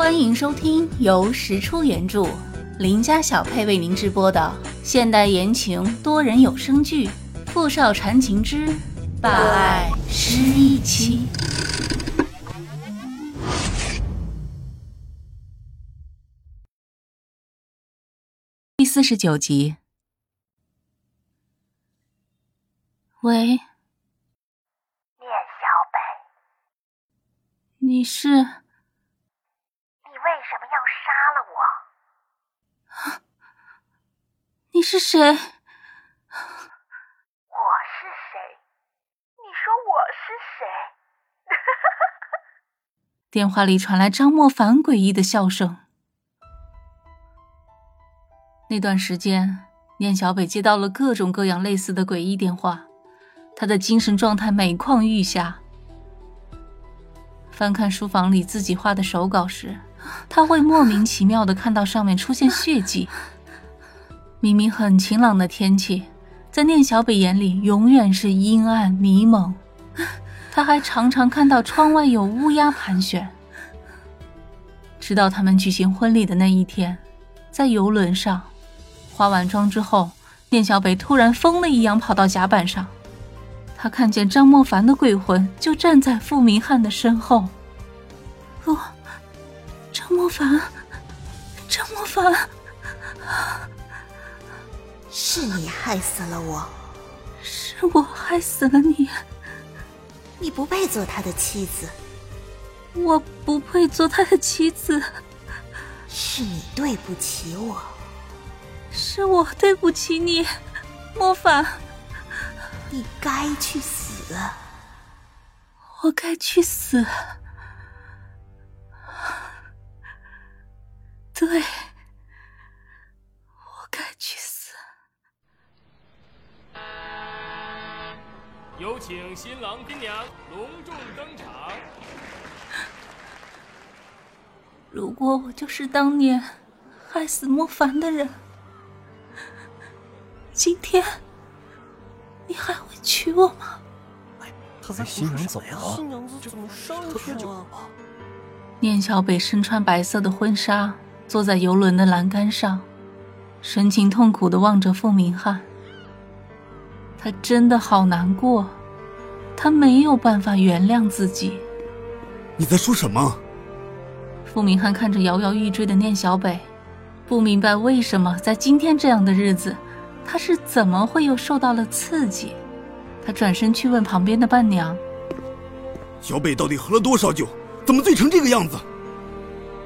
欢迎收听由石出原著、林家小配为您直播的现代言情多人有声剧《富少缠情之霸爱失忆妻》第四十九集。喂，聂小北，你是？为什么要杀了我？你是谁？我是谁？你说我是谁？电话里传来张莫凡诡异的笑声。那段时间，念小北接到了各种各样类似的诡异电话，他的精神状态每况愈下。翻看书房里自己画的手稿时，他会莫名其妙的看到上面出现血迹。明明很晴朗的天气，在念小北眼里永远是阴暗迷蒙。他还常常看到窗外有乌鸦盘旋。直到他们举行婚礼的那一天，在游轮上，化完妆之后，念小北突然疯了一样跑到甲板上。他看见张莫凡的鬼魂就站在傅明翰的身后。哦，张莫凡，张莫凡，是你害死了我，是我害死了你。你不配做他的妻子，我不配做他的妻子。是你对不起我，是我对不起你，莫凡。你该去死，我该去死。对，我该去死。有请新郎新娘隆重登场。如果我就是当年害死莫凡的人，今天。你还会娶我吗？他在新娘走了，新娘子怎么上去了？念小北身穿白色的婚纱，坐在游轮的栏杆上，神情痛苦的望着傅明翰。他真的好难过，他没有办法原谅自己。你在说什么？傅明翰看着摇摇欲坠的念小北，不明白为什么在今天这样的日子。他是怎么会又受到了刺激？他转身去问旁边的伴娘：“小北到底喝了多少酒？怎么醉成这个样子？”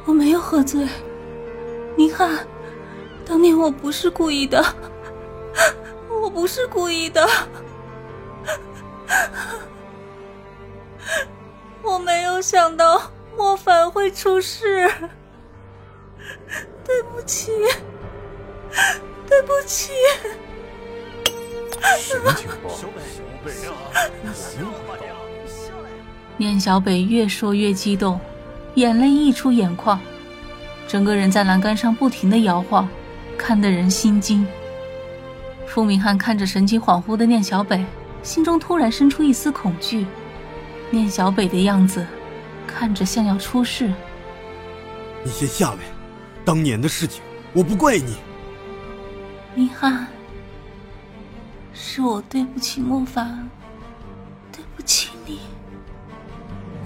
我没有喝醉，明翰，当年我不是故意的，我不是故意的，我没有想到莫凡会出事，对不起。对不起。什么情况？小北，小北啊念小北越说越激动，眼泪溢出眼眶，整个人在栏杆上不停的摇晃，看得人心惊。傅明翰看着神情恍惚的念小北，心中突然生出一丝恐惧。念小北的样子，看着像要出事。你先下来，当年的事情我不怪你。明翰，是我对不起莫凡，对不起你。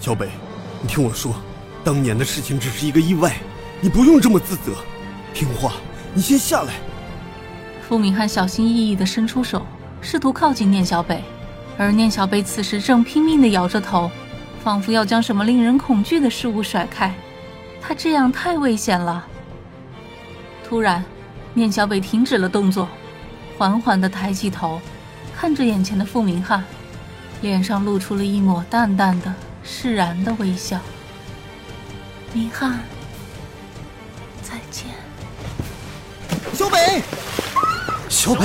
小北，你听我说，当年的事情只是一个意外，你不用这么自责。听话，你先下来。傅明翰小心翼翼的伸出手，试图靠近念小北，而念小北此时正拼命的摇着头，仿佛要将什么令人恐惧的事物甩开。他这样太危险了。突然。念小北停止了动作，缓缓地抬起头，看着眼前的傅明翰，脸上露出了一抹淡淡的、释然的微笑。明翰，再见。小北，小北，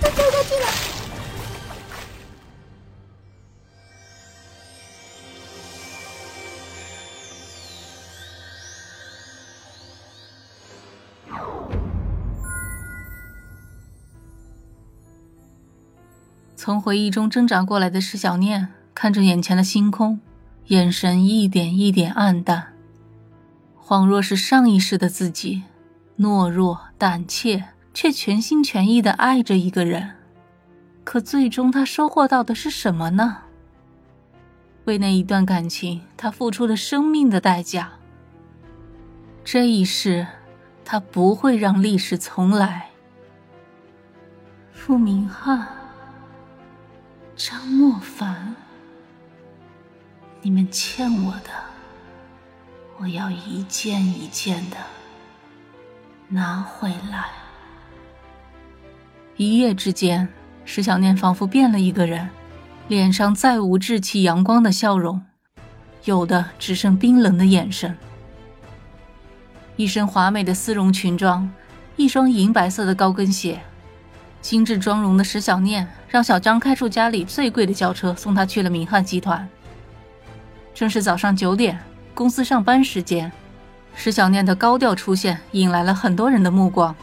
他掉下去了。从回忆中挣扎过来的石小念看着眼前的星空，眼神一点一点暗淡。恍若是上一世的自己，懦弱胆怯，却全心全意的爱着一个人。可最终，他收获到的是什么呢？为那一段感情，他付出了生命的代价。这一世，他不会让历史重来。傅明翰、张莫凡，你们欠我的，我要一件一件的拿回来。一夜之间，石小念仿佛变了一个人。脸上再无稚气阳光的笑容，有的只剩冰冷的眼神。一身华美的丝绒裙装，一双银白色的高跟鞋，精致妆容的石小念让小张开出家里最贵的轿车送她去了明翰集团。正是早上九点，公司上班时间，石小念的高调出现引来了很多人的目光，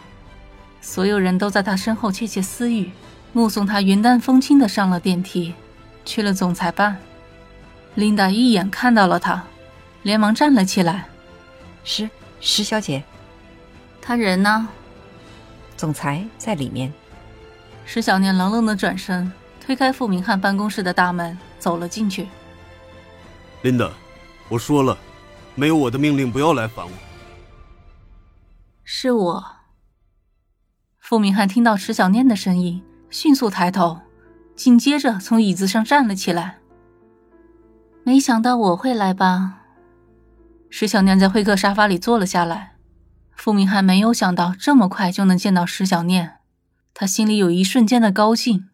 所有人都在他身后窃窃私语，目送他云淡风轻的上了电梯。去了总裁办，琳达一眼看到了他，连忙站了起来。石石小姐，他人呢？总裁在里面。石小念冷冷的转身，推开傅明翰办公室的大门，走了进去。琳达，我说了，没有我的命令，不要来烦我。是我。傅明翰听到石小念的声音，迅速抬头。紧接着从椅子上站了起来。没想到我会来吧？石小念在会客沙发里坐了下来。傅明翰没有想到这么快就能见到石小念，他心里有一瞬间的高兴，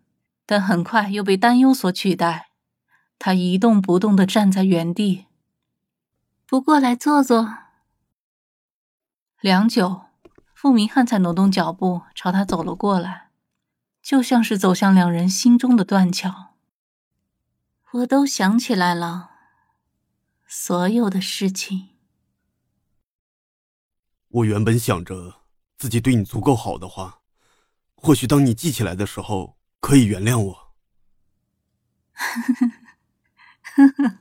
但很快又被担忧所取代。他一动不动的站在原地。不过来坐坐。良久，傅明翰才挪动脚步朝他走了过来。就像是走向两人心中的断桥。我都想起来了，所有的事情。我原本想着自己对你足够好的话，或许当你记起来的时候，可以原谅我。呵呵呵呵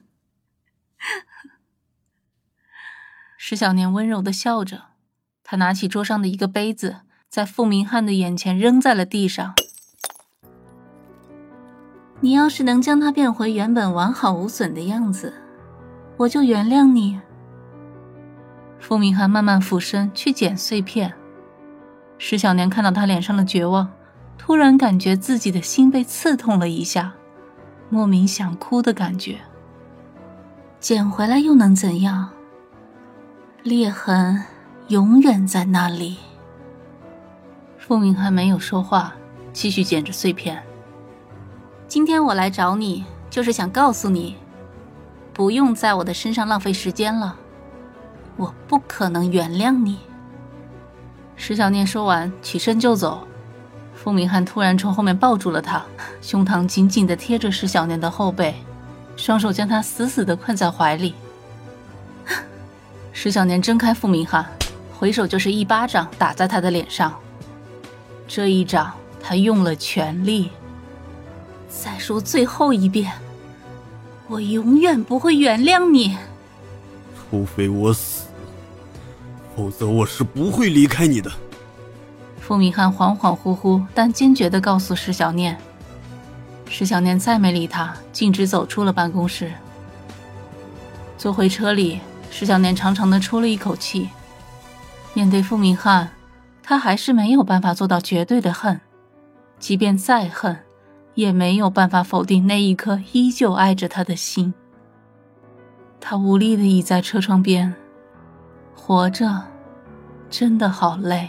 石小年温柔的笑着，他拿起桌上的一个杯子，在傅明翰的眼前扔在了地上。你要是能将它变回原本完好无损的样子，我就原谅你。傅明翰慢慢俯身去捡碎片，石小年看到他脸上的绝望，突然感觉自己的心被刺痛了一下，莫名想哭的感觉。捡回来又能怎样？裂痕永远在那里。傅明翰没有说话，继续捡着碎片。今天我来找你，就是想告诉你，不用在我的身上浪费时间了。我不可能原谅你。石小念说完，起身就走。傅明翰突然从后面抱住了他，胸膛紧紧的贴着石小念的后背，双手将他死死的困在怀里。石小念睁开傅明翰，回手就是一巴掌打在他的脸上。这一掌，他用了全力。再说最后一遍，我永远不会原谅你。除非我死，否则我是不会离开你的。傅明翰恍恍惚惚但坚决的告诉石小念。石小念再没理他，径直走出了办公室。坐回车里，石小念长长的出了一口气。面对傅明翰，他还是没有办法做到绝对的恨，即便再恨。也没有办法否定那一颗依旧爱着他的心。他无力的倚在车窗边，活着真的好累。